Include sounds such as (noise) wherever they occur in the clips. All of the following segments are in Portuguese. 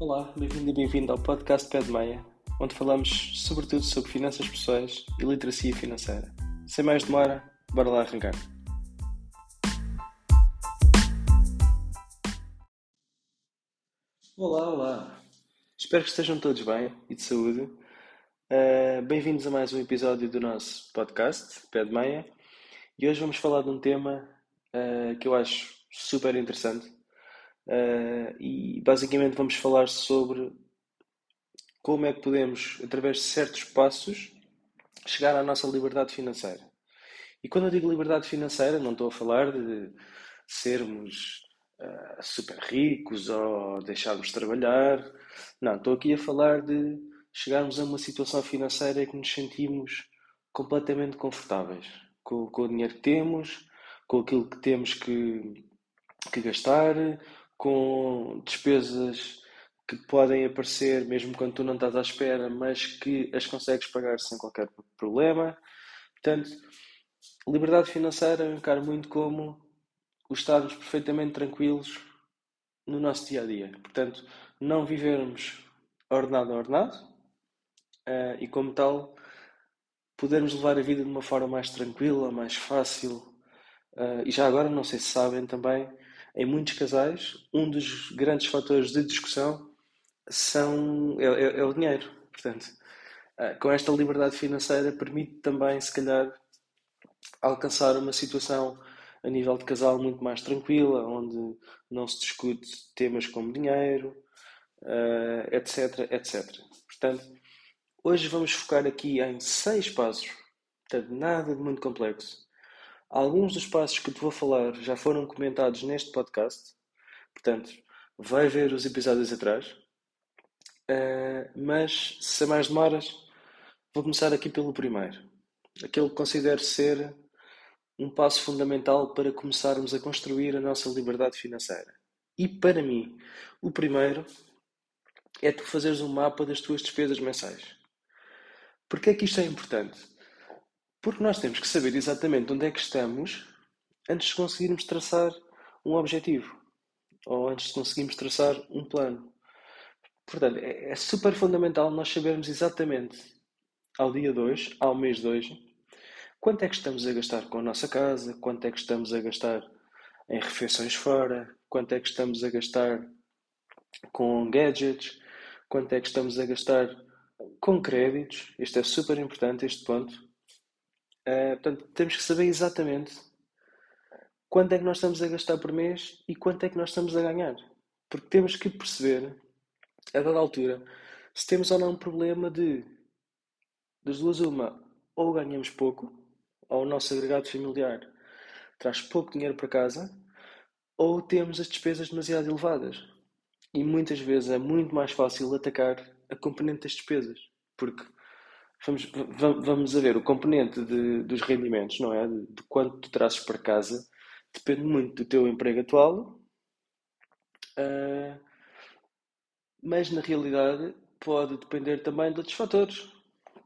Olá, bem-vindo e bem-vindo ao podcast Pé de Meia, onde falamos sobretudo sobre finanças pessoais e literacia financeira. Sem mais demora, bora lá arrancar. Olá, olá! Espero que estejam todos bem e de saúde. Uh, bem-vindos a mais um episódio do nosso podcast, Pé de Meia. E hoje vamos falar de um tema uh, que eu acho super interessante. Uh, e basicamente vamos falar sobre como é que podemos, através de certos passos, chegar à nossa liberdade financeira. E quando eu digo liberdade financeira, não estou a falar de sermos uh, super ricos ou deixarmos de trabalhar. Não, estou aqui a falar de chegarmos a uma situação financeira em que nos sentimos completamente confortáveis com, com o dinheiro que temos, com aquilo que temos que, que gastar, com despesas que podem aparecer mesmo quando tu não estás à espera, mas que as consegues pagar sem qualquer problema. Portanto, liberdade financeira eu encaro muito como o estarmos perfeitamente tranquilos no nosso dia a dia. Portanto, não vivermos ordenado a ordenado uh, e, como tal, podermos levar a vida de uma forma mais tranquila, mais fácil. Uh, e já agora, não sei se sabem também, em muitos casais, um dos grandes fatores de discussão são, é, é, é o dinheiro. Portanto, uh, com esta liberdade financeira, permite também, se calhar, alcançar uma situação a nível de casal muito mais tranquila, onde não se discute temas como dinheiro, etc, etc. Portanto, hoje vamos focar aqui em seis passos, portanto, nada de muito complexo. Alguns dos passos que te vou falar já foram comentados neste podcast, portanto, vai ver os episódios atrás. Uh, mas, sem mais demoras, vou começar aqui pelo primeiro. Aquele que considero ser um passo fundamental para começarmos a construir a nossa liberdade financeira. E para mim, o primeiro é tu fazeres um mapa das tuas despesas mensais. Porquê é que isto é importante? Porque nós temos que saber exatamente onde é que estamos antes de conseguirmos traçar um objetivo ou antes de conseguirmos traçar um plano. Portanto, é, é super fundamental nós sabermos exatamente ao dia 2, ao mês 2, Quanto é que estamos a gastar com a nossa casa? Quanto é que estamos a gastar em refeições fora? Quanto é que estamos a gastar com gadgets? Quanto é que estamos a gastar com créditos? Isto é super importante, este ponto. Uh, portanto, temos que saber exatamente quanto é que nós estamos a gastar por mês e quanto é que nós estamos a ganhar. Porque temos que perceber, a dada altura, se temos ou não um problema de, das duas uma, ou ganhamos pouco, ao nosso agregado familiar traz pouco dinheiro para casa, ou temos as despesas demasiado elevadas. E muitas vezes é muito mais fácil atacar a componente das despesas, porque vamos, vamos a ver, o componente de, dos rendimentos, não é? De, de quanto tu trazes para casa, depende muito do teu emprego atual, uh, mas na realidade pode depender também de outros fatores,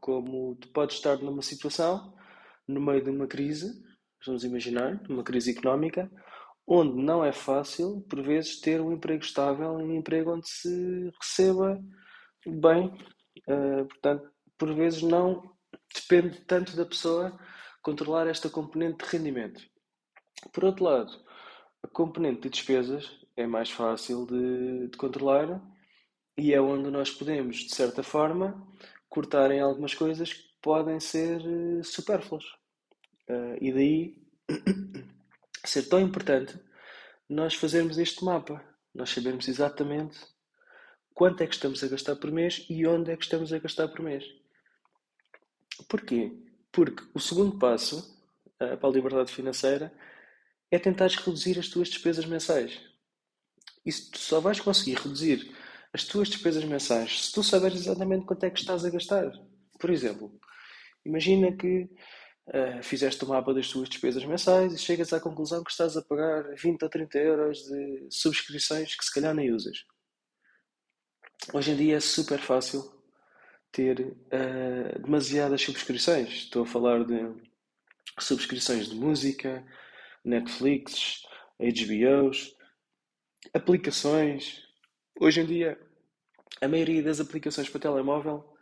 como tu podes estar numa situação no meio de uma crise, vamos imaginar, uma crise económica, onde não é fácil, por vezes, ter um emprego estável, um emprego onde se receba bem. Uh, portanto, por vezes não depende tanto da pessoa controlar esta componente de rendimento. Por outro lado, a componente de despesas é mais fácil de, de controlar e é onde nós podemos, de certa forma, cortar em algumas coisas que podem ser uh, supérfluas. Uh, e daí (coughs) ser tão importante nós fazermos este mapa, nós sabermos exatamente quanto é que estamos a gastar por mês e onde é que estamos a gastar por mês. Porquê? Porque o segundo passo uh, para a liberdade financeira é tentar reduzir as tuas despesas mensais. E tu só vais conseguir reduzir as tuas despesas mensais se tu souberes exatamente quanto é que estás a gastar. Por exemplo, imagina que uh, fizeste o mapa das tuas despesas mensais e chegas à conclusão que estás a pagar 20 ou 30 euros de subscrições que se calhar nem usas. Hoje em dia é super fácil ter uh, demasiadas subscrições. Estou a falar de subscrições de música, Netflix, HBOs, aplicações. Hoje em dia a maioria das aplicações para telemóvel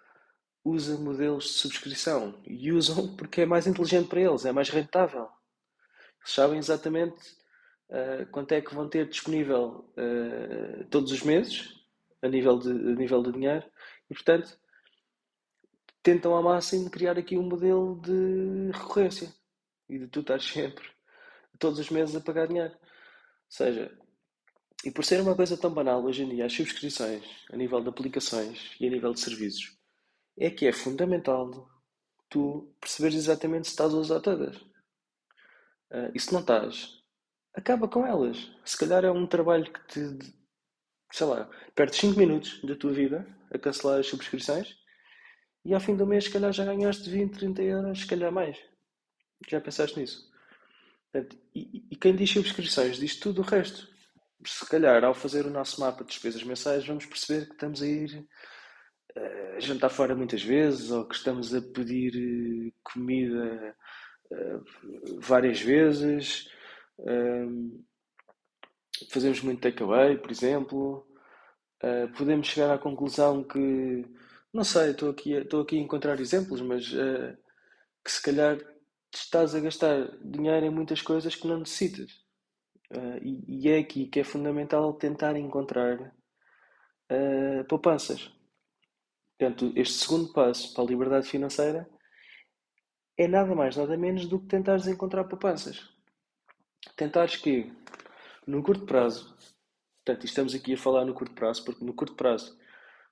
usa modelos de subscrição e usam porque é mais inteligente para eles, é mais rentável. Eles sabem exatamente uh, quanto é que vão ter disponível uh, todos os meses a nível, de, a nível de dinheiro e, portanto, tentam ao máximo criar aqui um modelo de recorrência e de tu estar (laughs) sempre, todos os meses, a pagar dinheiro. Ou seja, e por ser uma coisa tão banal hoje em dia, as subscrições a nível de aplicações e a nível de serviços, é que é fundamental tu perceberes exatamente se estás a usar todas. Uh, e se não estás, acaba com elas. Se calhar é um trabalho que te, sei lá, perdes 5 minutos da tua vida a cancelar as subscrições e ao fim do mês, se calhar, já ganhaste 20, 30 euros, se calhar mais. Já pensaste nisso? Portanto, e, e, quem diz subscrições diz tudo o resto. Se calhar, ao fazer o nosso mapa de despesas mensais, vamos perceber que estamos a ir uh, jantar fora muitas vezes ou que estamos a pedir uh, comida uh, várias vezes. Uh, fazemos muito takeaway, por exemplo. podemos chegar à conclusão que não sei, estou aqui, estou aqui a encontrar exemplos, mas uh, que se calhar estás a gastar dinheiro em muitas coisas que não necessitas. Uh, e, e, é aqui que é fundamental tentar encontrar uh, poupanças. Portanto, este segundo passo para a liberdade financeira é nada mais, nada menos do que tentares encontrar poupanças. Tentares que, no curto prazo, portanto, estamos aqui a falar no curto prazo, porque no curto prazo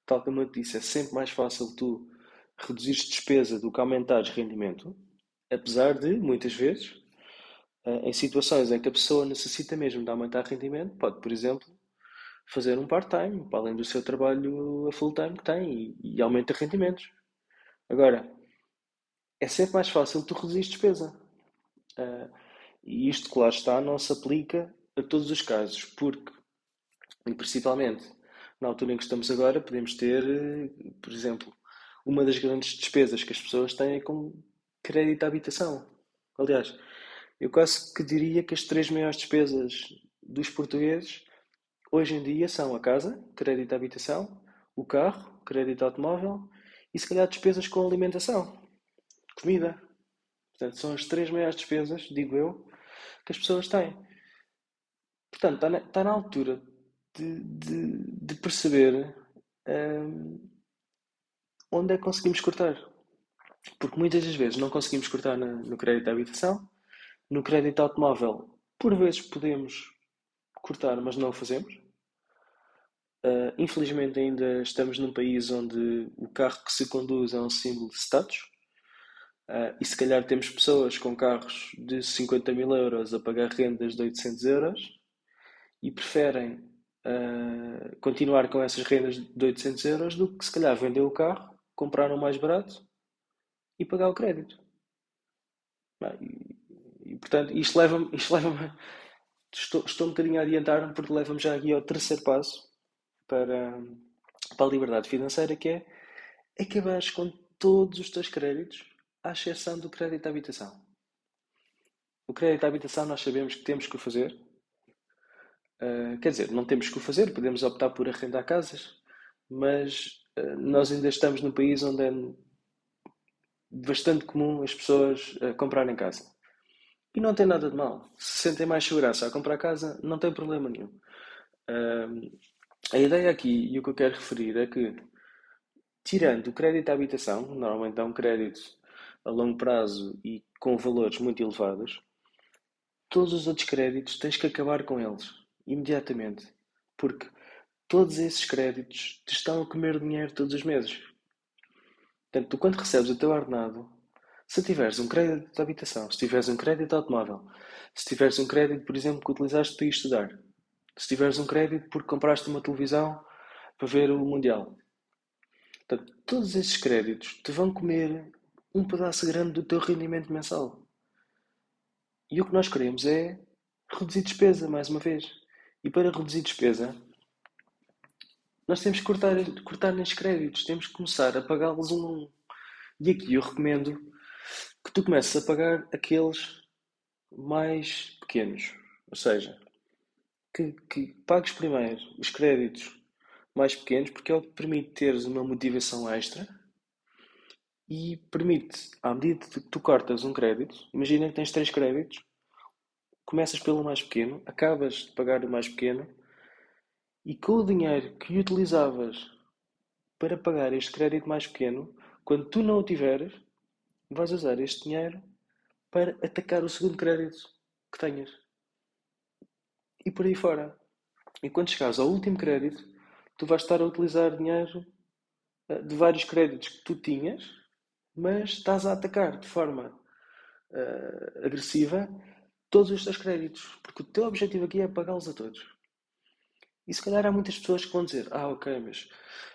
tal como eu te disse, é sempre mais fácil tu reduzir despesa do que aumentares rendimento, apesar de, muitas vezes, eh, em situações em que a pessoa necessita mesmo de aumentar rendimento, pode, por exemplo, fazer um part-time, para além do seu trabalho a full-time que tem, e, e aumenta rendimentos. Agora, é sempre mais fácil tu reduzir despesa. Uh, e isto, claro está, não se aplica a todos os casos, porque, e principalmente na altura em que estamos agora, podemos ter, eh, por exemplo, uma das grandes despesas que as pessoas têm é com crédito à habitação. Aliás, eu quase que diria que as três maiores despesas dos portugueses hoje em dia são a casa, crédito à habitação, o carro, crédito automóvel e se calhar despesas com alimentação, comida. Portanto, são as três maiores despesas, digo eu, que as pessoas têm. Portanto, está na, está na altura de, de, de perceber um, onde é que conseguimos cortar. Porque muitas das vezes não conseguimos cortar na, no crédito à habitação, no crédito automóvel, por vezes podemos cortar, mas não o fazemos. Uh, infelizmente, ainda estamos num país onde o carro que se conduz é um símbolo de status. Uh, e se calhar temos pessoas com carros de 50 mil euros a pagar rendas de 800 euros e preferem continuar com essas rendas de 800 euros do que se calhar vender o carro, comprar um mais barato e pagar o crédito. E, e, portanto, isto leva-me. (laughs) Leva estou, estou um bocadinho a adiantar-me porque leva-me já aqui ao terceiro passo para, para a liberdade financeira, que é acabares com todos os teus créditos, à exceção do crédito à habitação. O crédito à habitação nós sabemos que temos que o fazer, Uh, quer dizer, não temos que o fazer, podemos optar por arrendar casas, mas uh, nós ainda estamos num país onde é bastante comum as pessoas uh, comprarem casa. E não tem nada de mal. Se sentem mais segurança a comprar casa, não tem problema nenhum. a ideia aqui, e o que eu quero referir, é que, tirando o crédito à habitação, normalmente é um crédito a longo prazo e com valores muito elevados, todos os outros créditos tens que acabar com eles imediatamente, porque todos esses créditos te estão a comer dinheiro todos os meses. Portanto, tu quando recebes o teu ordenado, se tiveres um crédito de habitação, se tiveres um crédito de automóvel, se tiveres um crédito, por exemplo, que utilizaste para ir estudar, se tiveres um crédito porque compraste uma televisão para ver o Mundial, portanto, todos esses créditos te vão comer um pedaço grande do teu rendimento mensal. E o que nós queremos é reduzir despesa, mais uma vez. E para reduzir despesa, nós temos que cortar, cortar nestes créditos, temos que começar a pagá-los um a um. E aqui eu recomendo que tu comeces a pagar aqueles mais pequenos. Ou seja, que, que pagues primeiro os créditos mais pequenos porque é o que permite teres uma motivação extra e permite, à medida que tu cortas um crédito, imagina que tens três créditos, começas pelo mais pequeno, acabas de pagar o mais pequeno e com o dinheiro que utilizavas para pagar este crédito mais pequeno, quando tu não o tiveres, vais usar este dinheiro para atacar o segundo crédito que tenhas. E por aí fora. E quando chegares ao último crédito, tu vais estar a utilizar dinheiro eh, de vários créditos que tu tinhas, mas estás a atacar de forma uh, agressiva todos os teus créditos, porque o teu objetivo aqui é pagá-los a todos. E se calhar há muitas pessoas que vão dizer: Ah, ok, mas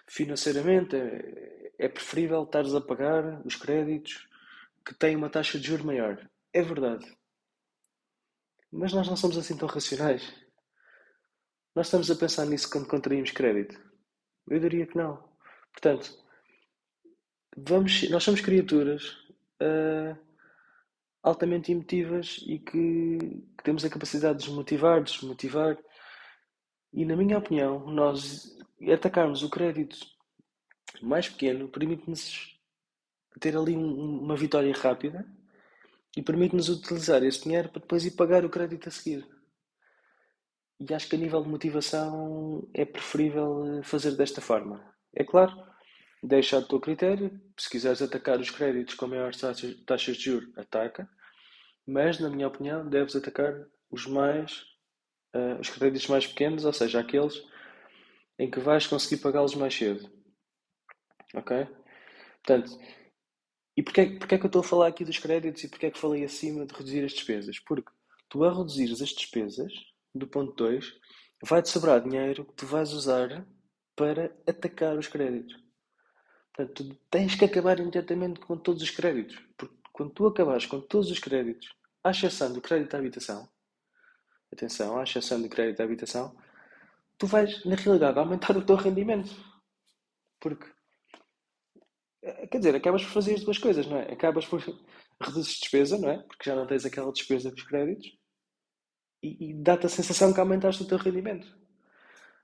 financeiramente é, é preferível estares a pagar os créditos que têm uma taxa de juros maior. É verdade. Mas nós não somos assim tão racionais. Nós estamos a pensar nisso quando contraímos crédito? Eu diria que não. Portanto, vamos, nós somos criaturas uh, altamente emotivas e que, que, temos a capacidade de desmotivar, desmotivar. E, na minha opinião, nós atacarmos o crédito mais pequeno permite-nos ter ali um, uma vitória rápida e permite-nos utilizar esse dinheiro para depois ir pagar o crédito a seguir. E acho que a nível de motivação é preferível eh, fazer desta forma. É claro, deixa ao teu critério. Se quiseres atacar os créditos com maiores taxas, taxas de juros, ataca. Mas, na minha opinião, deves atacar os mais uh, os créditos mais pequenos, ou seja, aqueles em que vais conseguir pagá-los mais cedo. Ok? Portanto, e porquê, porquê é que eu estou a falar aqui dos créditos e porquê é que falei acima de reduzir as despesas? Porque tu a reduzir as despesas do ponto 2 vai-te sobrar dinheiro que tu vais usar para atacar os créditos. Portanto, tu tens que acabar imediatamente com todos os créditos. Porque quando tu acabares com todos os créditos, à exceção do crédito à habitação, atenção, à exceção do crédito à habitação, tu vais, na realidade, aumentar (laughs) o teu rendimento. Porque eh, Quer dizer, acabas por fazer as duas coisas, não é? Acabas por (laughs) reduzir despesa, não é? Porque já não tens aquela despesa dos créditos e, e dá-te a sensação que aumentaste o teu rendimento.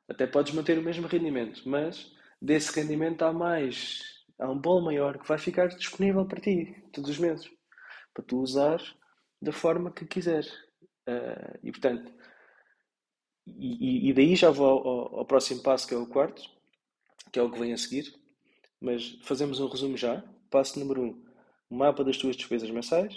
Até podes manter o mesmo rendimento, mas desse rendimento há mais, há um bolo maior que vai ficar disponível para ti todos os meses, para tu usares da forma que quiseres. Uh, e portanto, e, e, daí já vou ao, ao, próximo passo que é o quarto, que é o que vem a seguir, mas fazemos um resumo já. Passo número 1, um, mapa das tuas despesas mensais.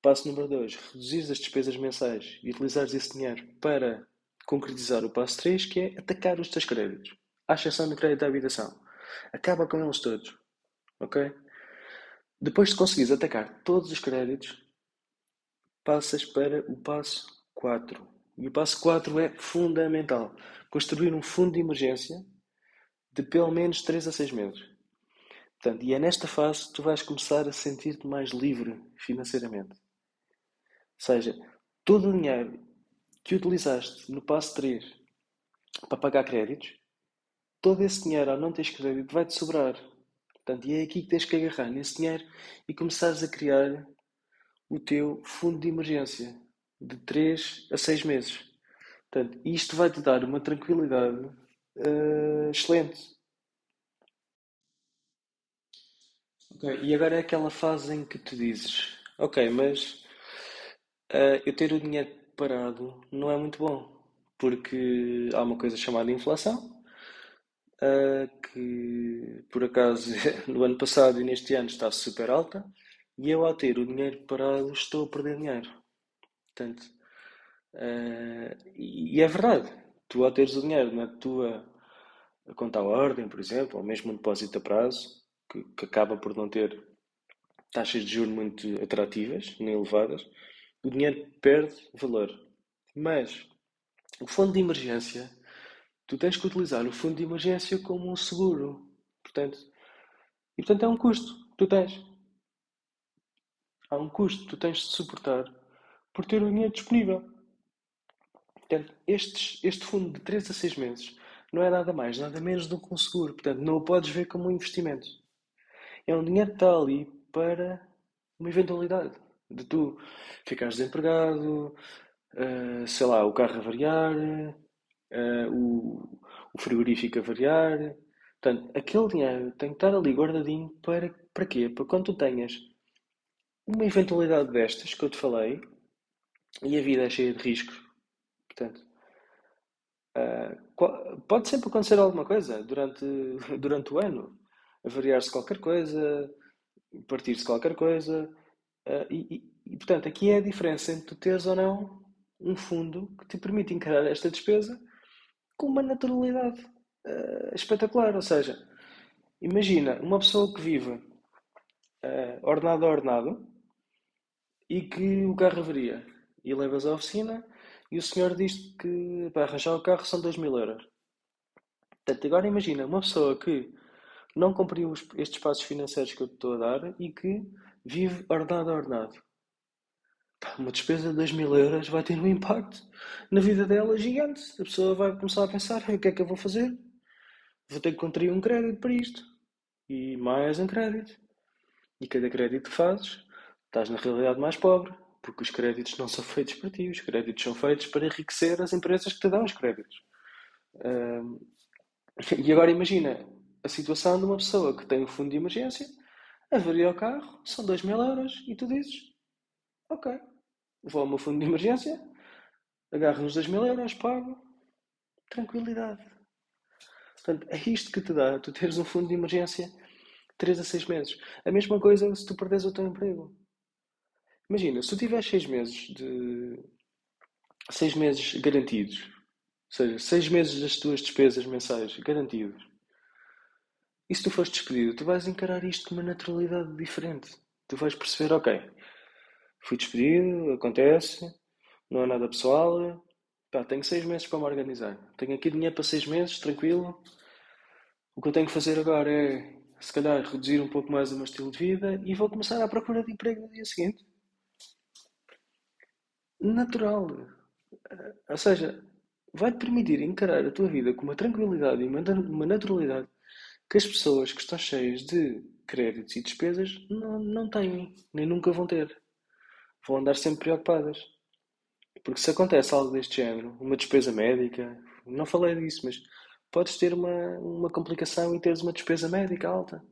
Passo número 2, reduzir as despesas mensais e utilizares esse dinheiro para concretizar o passo 3, que é atacar os teus créditos, à exceção do crédito à habitação. Acaba com eles todos, ok? Depois de conseguires atacar todos os créditos, passas para o passo 4. E o passo 4 é fundamental. Construir um fundo de emergência de pelo menos 3 a 6 meses. Portanto, e é nesta fase que tu vais começar a sentir-te mais livre financeiramente. Ou seja, todo o dinheiro que utilizaste no passo 3 para pagar créditos, todo esse dinheiro, ao não teres crédito, vai-te sobrar. Portanto, e é aqui que tens que agarrar nesse dinheiro e começares a criar o teu fundo de emergência de 3 a 6 meses. Portanto, isto vai-te dar uma tranquilidade uh, excelente. Okay, e agora é aquela fase em que tu dizes: Ok, mas uh, eu ter o dinheiro parado não é muito bom, porque há uma coisa chamada inflação, que por acaso (laughs) no ano passado e neste ano está super alta, e eu ao ter o dinheiro parado estou a perder dinheiro. Portanto, uh, e, é verdade, tu ao teres o dinheiro na tua conta à ordem, por exemplo, ou mesmo um depósito a prazo, que, que acaba por não ter taxas de juros muito atrativas, nem elevadas, o dinheiro perde valor. Mas o fundo de emergência, tu tens que utilizar o fundo de emergência como um seguro. Portanto, e portanto é um custo que tu tens. Há um custo que tu tens de suportar por ter o dinheiro disponível. Portanto, estes, este fundo de 3 a 6 meses não é nada mais, nada menos do que um seguro. Portanto, não o podes ver como um investimento. É um dinheiro que está ali para uma eventualidade de tu ficares desempregado, uh, sei lá, o carro variar, uh, o, o frigorífico a variar. Portanto, aquele dinheiro tem que estar ali guardadinho para, para quê? Para quando tu tenhas uma eventualidade destas que eu te falei, e a vida é cheia de riscos, portanto, uh, pode sempre acontecer alguma coisa durante, (laughs) durante o ano, variar-se qualquer coisa, partir-se qualquer coisa, uh, e, e, portanto, aqui é a diferença entre tu teres ou não um fundo que te permite encarar esta despesa com uma naturalidade uh, espetacular. Ou seja, imagina uma pessoa que vive uh, ordenado a ordenado e que o carro avaria e levas à oficina e o senhor diz que para arranjar o carro são 2 mil euros. Portanto, agora imagina uma pessoa que não cumpriu estes passos financeiros que eu te estou a dar e que vive ordenado a ordenado uma despesa de 2 mil euros vai ter um impacto na vida dela gigante. A pessoa vai começar a pensar: o que é que eu vou fazer? Vou ter que contrair um crédito para isto. E mais um crédito. E cada crédito que fazes, estás na realidade mais pobre. Porque os créditos não são feitos para ti. Os créditos são feitos para enriquecer as empresas que te dão os créditos. (laughs) E agora imagina a situação de uma pessoa que tem um fundo de emergência, avaria o carro, são 2 mil euros, e tu dizes: Ok, vou ao meu fundo de emergência, agarro nos 2 mil euros, pago, tranquilidade. Portanto, é isto que te dá tu teres um fundo de emergência 3 a 6 meses. A mesma coisa se tu perdes o teu emprego. Imagina, se tu tiveres 6 meses de 6 meses garantidos, ou seja, 6 meses das tuas despesas mensais garantidos, e se tu fores despedido, tu vais encarar isto com uma naturalidade diferente. Tu vais perceber, ok, Fui despedido, acontece, não é nada pessoal. Pá, tenho seis meses para me organizar. Tenho aqui dinheiro para seis meses, tranquilo. O que eu tenho que fazer agora é, se calhar, reduzir um pouco mais o meu estilo de vida e vou começar à procura de emprego no dia seguinte. Natural. Ou seja, vai-te permitir encarar a tua vida com uma tranquilidade e uma naturalidade que as pessoas que estão cheias de créditos e despesas não, não têm, nem nunca vão ter vão andar sempre preocupadas. Porque se acontece algo deste género, uma despesa médica, não falei disso, mas podes ter uma, uma complicação e teres uma despesa médica alta.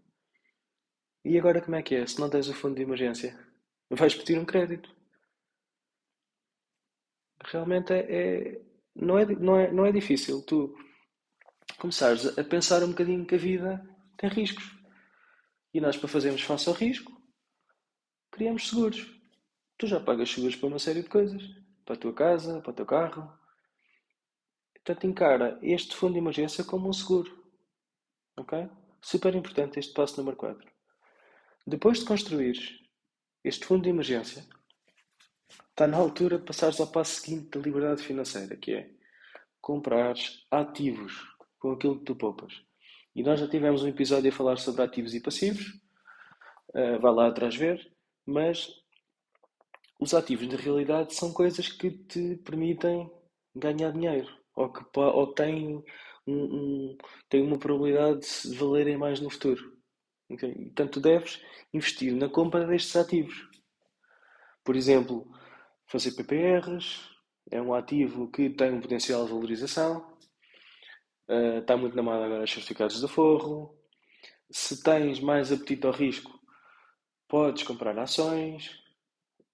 E agora como é que é? Se não tens o fundo de emergência, vais pedir um crédito. Realmente é, é, não, é, não, é, não é difícil tu começares a pensar um bocadinho que a vida tem riscos. E nós, para fazermos face ao risco, criamos seguros tu já pagas seguros para uma série de coisas. Para a tua casa, para o teu carro. Portanto, encara este fundo de emergência como um seguro. Ok? Super importante este passo número 4. Depois de construir este fundo de emergência, está na altura de passares ao passo seguinte da liberdade financeira, que é comprares ativos com aquilo que tu poupas. E nós já tivemos um episódio a falar sobre ativos e passivos. Uh, vai lá atrás ver. Mas os ativos, na realidade, são coisas que te permitem ganhar dinheiro ou que, ou têm, um, um, têm uma probabilidade de valerem mais no futuro. Okay? Portanto, deves investir na compra destes ativos. Por exemplo, fazer PPRs é um ativo que tem um potencial de valorização. Uh, está muito na moda agora os certificados de forro. Se tens mais apetite ao risco, podes comprar ações,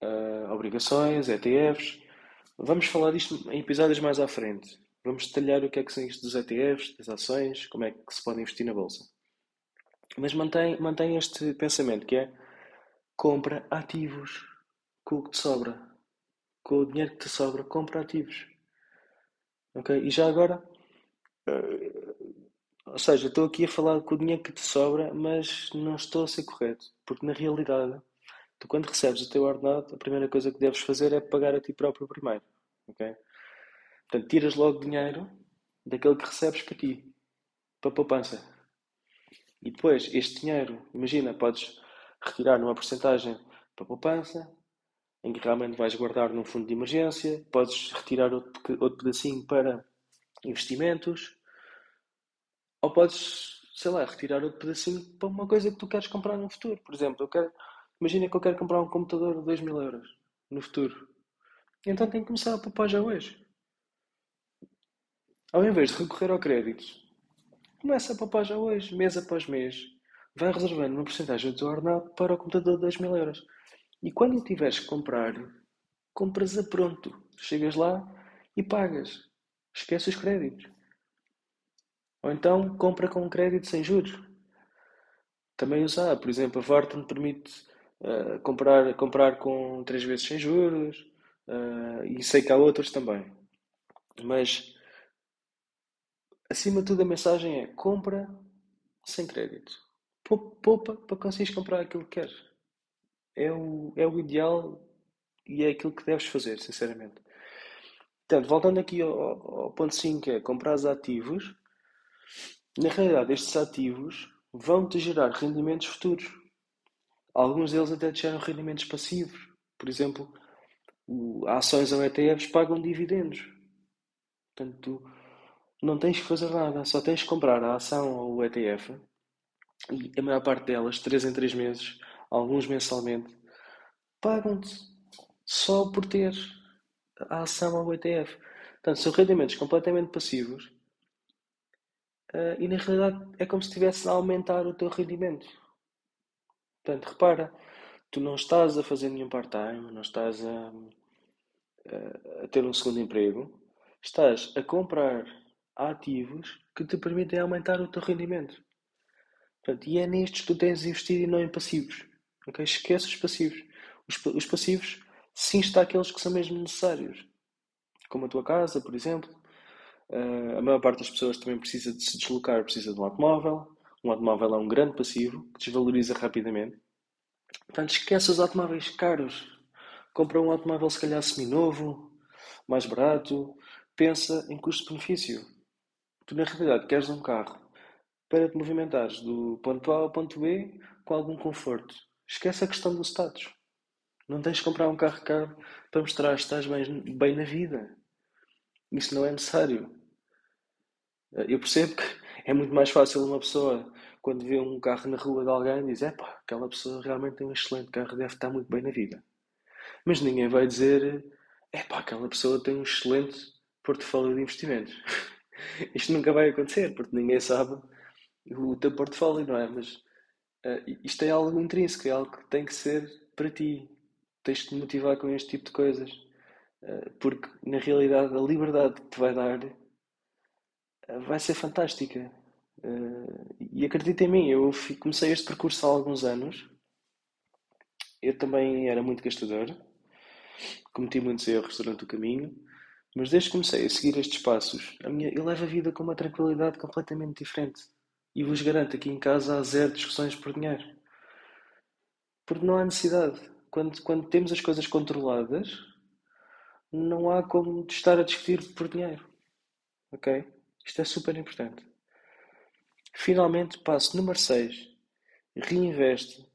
uh, obrigações, ETFs. Vamos falar disto em episódios mais à frente. Vamos detalhar o que é que são isto dos ETFs, das ações, como é que se pode investir na bolsa. Mas mantém, mantém este pensamento que é compra ativos com o que te sobra. Com o dinheiro que te sobra, compra ativos. Ok? E já agora, uh, ou seja, estou aqui a falar com o dinheiro que te sobra, mas não estou a ser correto. Porque na realidade, Tu, quando recebes o teu ordenado, a primeira coisa que deves fazer é pagar a ti próprio primeiro. ok? Portanto, tiras logo dinheiro daquele que recebes para ti, para a poupança. E depois, este dinheiro, imagina, podes retirar numa porcentagem para a poupança, em que realmente vais guardar num fundo de emergência, podes retirar outro pedacinho para investimentos, ou podes, sei lá, retirar outro pedacinho para uma coisa que tu queres comprar no futuro. Por exemplo, eu quero Imagina que eu quero comprar um computador de 2 mil euros no futuro. Então tenho que começar a poupar já hoje. Ao invés de recorrer ao crédito, começa a poupar já hoje, mês após mês. Vai reservando uma porcentagem do teu ordenado para o computador de 2 mil euros. E quando tiveres que comprar, compras a pronto. Chegas lá e pagas. Esquece os créditos. Ou então compra com crédito sem juros. Também usar, por exemplo, a Vorten permite uh, comprar, comprar com 3 vezes sem juros uh, e sei que há outros também. Mas acima de tudo a mensagem é compra sem crédito. Poupa para conseguires comprar aquilo que queres. É o, é o ideal e é aquilo que deves fazer, sinceramente. Portanto, voltando aqui ao, ao ponto 5, é comprar ativos. Na realidade, estes ativos vão-te gerar rendimentos futuros. Alguns deles até te geram rendimentos passivos. Por exemplo, ações ou ETFs pagam dividendos. Portanto, tu não tens que fazer nada, só tens que comprar a ação ou o ETF e a maior parte delas, 3 em 3 meses, alguns mensalmente, pagam-te só por ter a ação ou o ETF. Portanto, são rendimentos completamente passivos uh, e na realidade é como se estivesse a aumentar o teu rendimento. Portanto, repara, tu não estás a fazer nenhum part-time, não estás a, a, ter um segundo emprego, estás a comprar ativos que te permitem aumentar o teu rendimento. Portanto, e é nestes que tu tens de investir e não em passivos. Okay? Esquece os passivos. Os, os passivos, sim, está aqueles que são mesmo necessários. Como a tua casa, por exemplo. Uh, a maior parte das pessoas também precisa de se deslocar, precisa de um automóvel. Um automóvel é um grande passivo que desvaloriza rapidamente. Portanto, esquece os automóveis caros. Compra um automóvel, se calhar, semi-novo, mais barato. Pensa em custo-benefício. Tu, na realidade, queres um carro para te movimentares do ponto A ao ponto B com algum conforto. Esquece a questão do status. Não tens de comprar um carro caro para mostrar que estás bem, bem na vida. Isso não é necessário. Eu percebo que é muito mais fácil uma pessoa, quando vê um carro na rua de alguém, dizer: pá, aquela pessoa realmente tem um excelente carro, deve estar muito bem na vida. Mas ninguém vai dizer: é pá, aquela pessoa tem um excelente portfólio de investimentos. (laughs) Isto nunca vai acontecer, porque ninguém sabe o teu portfólio, não é? Mas uh, isto é algo intrínseco, é algo que tem que ser para ti. Tens de te motivar com este tipo de coisas. Uh, porque, na realidade, a liberdade que te vai dar uh, vai ser fantástica. E acredita em mim, eu comecei este percurso há alguns anos. Eu também era muito gastador. Cometi muitos erros durante o caminho. Mas desde que comecei a seguir estes passos, a minha, eu levo a vida com uma tranquilidade completamente diferente. E vos garanto, aqui em casa há zero discussões por dinheiro. Porque não há necessidade. Quando, quando temos as coisas controladas, não há como estar a discutir por dinheiro. Ok? Isto é super importante. Finalmente, passo número 6. Reinveste.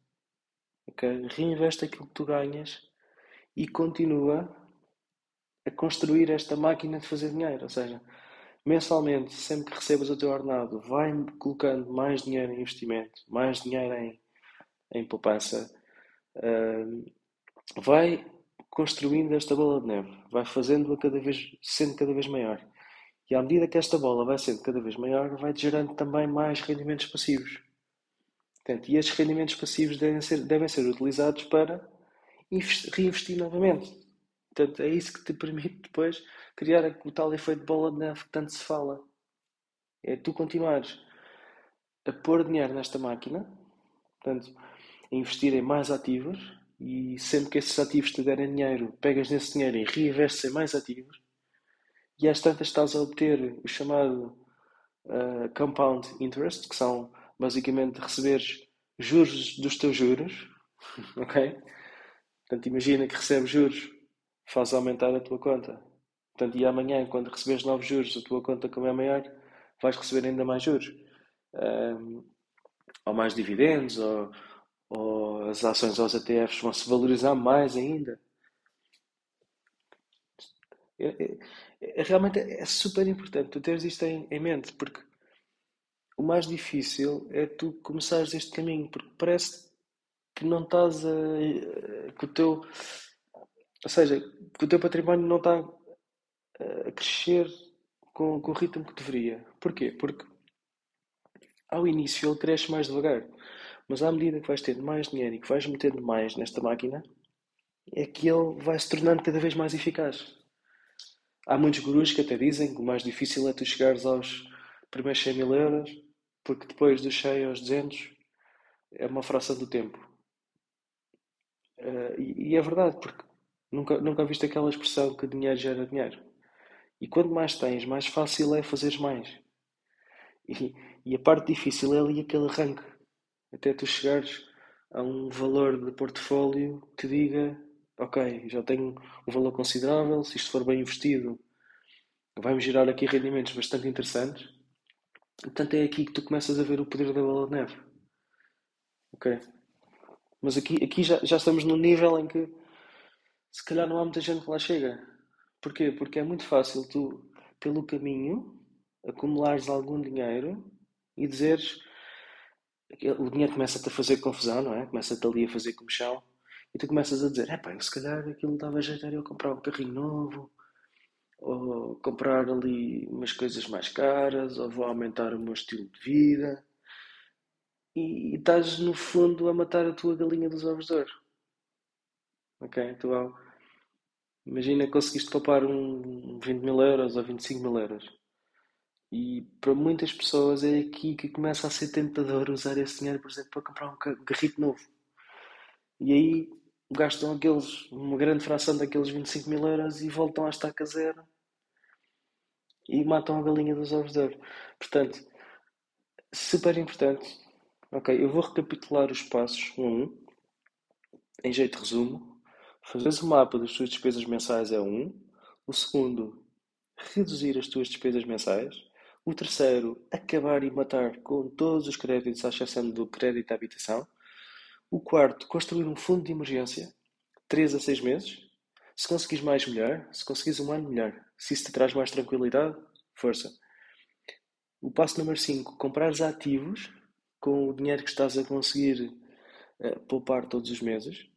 Ok? Reinveste aquilo que tu ganhas e continua a construir esta máquina de fazer dinheiro. Ou seja, mensalmente, sempre que recebas o teu ordenado, vai colocando mais dinheiro em investimento, mais dinheiro em, em poupança, uh, vai construindo esta bola de neve, vai fazendo-a cada vez, sendo cada vez maior. E à medida que esta bola vai sendo cada vez maior, vai gerando também mais rendimentos passivos. Portanto, e estes rendimentos passivos devem ser, devem ser utilizados para reinvestir novamente. Portanto, é isso que te (laughs) permite depois criar o tal efeito de bola de neve que tanto se fala. É tu continuares a pôr dinheiro nesta máquina, portanto, a investir em mais ativos e sempre que esses ativos te derem dinheiro, pegas nesse dinheiro e reinvestes em mais ativos e às tantas estás a obter o chamado uh, compound interest, que são basicamente receberes juros dos teus juros, (laughs) ok? Portanto, imagina que recebes juros, faz aumentar a tua conta. Portanto, e amanhã, quando receberes novos juros, a tua conta, como é maior, vais receber ainda mais juros. Um, ou mais dividendos, ou, ou as ações aos ETFs vão se valorizar mais ainda. Realmente é super importante tu teres isto em, em, mente, porque o mais difícil é tu começares este caminho, porque parece que não estás a. que o teu. Ou seja, que o teu património não está a crescer com, com o ritmo que deveria. Porquê? Porque ao início ele cresce mais devagar, mas à medida que vais tendo mais dinheiro e que vais metendo mais nesta máquina, é que ele vai se tornando cada vez mais eficaz. Há muitos gurus que até dizem que o mais difícil é tu chegares aos primeiros 100 mil euros, porque depois dos 100 aos 200 é uma fração do tempo. Uh, e, e, é verdade, porque nunca, nunca viste aquela expressão que dinheiro gera dinheiro. E quanto mais tens, mais fácil é fazeres mais. E, e a parte difícil é ali aquele arranque. Até tu chegares a um valor de portfólio que diga: Ok, já tenho um valor considerável, se isto for bem investido, vai-me gerar aqui rendimentos bastante interessantes. Portanto, é aqui que tu começas a ver o poder da bola de neve. Ok? Mas aqui, aqui já, já estamos num nível em que se calhar não há muita gente que lá chega. Porquê? Porque é muito fácil tu, pelo caminho, acumulares algum dinheiro e dizeres. O dinheiro começa-te a fazer confusão, não é? Começa-te ali a fazer comichão. E tu começas a dizer: é pá, se calhar aquilo dava jeito era eu comprar um carrinho novo, ou comprar ali umas coisas mais caras, ou vou aumentar o meu estilo de vida. E, e estás, no fundo, a matar a tua galinha dos ovos de ouro. Ok? Tu, Imagina conseguiste poupar um 20 mil euros ou 25 mil euros. E para muitas pessoas é aqui que começa a ser tentador usar esse dinheiro, por exemplo, para comprar um garrito novo. E aí gastam aqueles, uma grande fração daqueles 25 mil euros e voltam à estaca zero e matam a galinha dos ovos de ouro. Portanto, super importante. Ok, eu vou recapitular os passos um um, em jeito de resumo. Fazeres o mapa das tuas despesas mensais é um. O segundo, reduzir as tuas despesas mensais. O terceiro, acabar e matar com todos os créditos, à exceção do crédito à habitação. O quarto, construir um fundo de emergência, 3 a 6 meses. Se conseguires mais, melhor. Se conseguires um ano, melhor. Se isso te traz mais tranquilidade, força. O passo número 5, comprares ativos com o dinheiro que estás a conseguir uh, poupar todos os meses.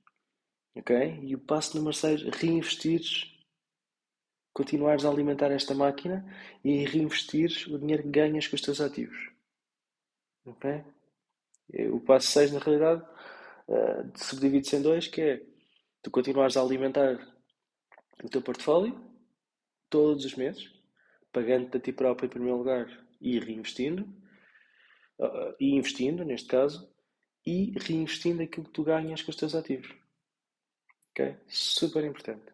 Ok? E o passo número 6, reinvestires, continuares a alimentar esta máquina e reinvestires o dinheiro que ganhas com os teus ativos. Ok? O passo 6, na realidade, uh, subdivide-se em dois, que é tu continuares a alimentar o teu portfólio todos os meses, pagando-te a ti próprio em primeiro lugar e reinvestindo, uh, e investindo, neste caso, e reinvestindo aquilo que tu ganhas com os teus ativos. Ok? Super importante.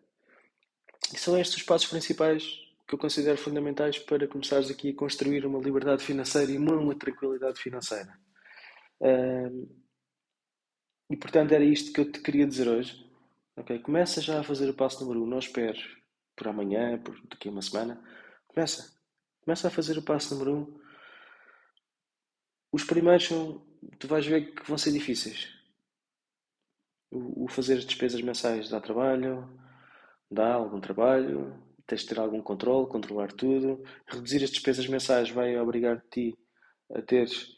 E são estes os passos principais que eu considero fundamentais para começares aqui a construir uma liberdade financeira e uma tranquilidade financeira. Um, e portanto era isto que eu te queria dizer hoje. Ok? Começa já a fazer o passo número 1. Um. Não esperes por amanhã, por daqui a uma semana. Começa. Começa a fazer o passo número 1. Um. Os primeiros são, tu vais ver que vão ser difíceis. O, o fazer as despesas mensais dá trabalho, dá algum trabalho, tens de ter algum controle, controlar tudo. Reduzir as despesas mensais vai obrigar-te a teres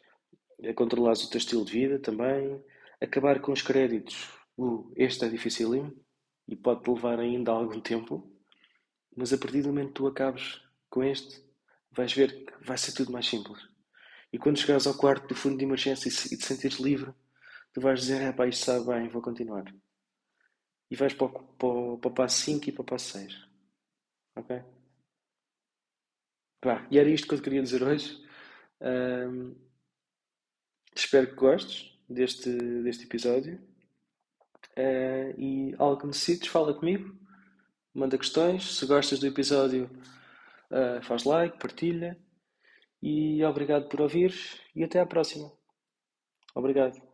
a controlar o teu estilo de vida também. Acabar com os créditos, uh, este é difícil e pode levar ainda algum tempo, mas a partir do momento que tu acabes com este, vais ver que vai ser tudo mais simples. E quando chegares ao quarto do fundo de emergência e te sentires livre, tu vais dizer, é pá, isto sabe bem, vou continuar. E vais para o, para, o, para o passo 5 e para o passo 6. Ok? Pá, e era isto que eu te queria dizer hoje. Um, espero que gostes deste, deste episódio. Uh, e algo que necessites, fala comigo. Manda questões. Se gostas do episódio, uh, faz like, partilha. E obrigado por ouvires e até à próxima. Obrigado.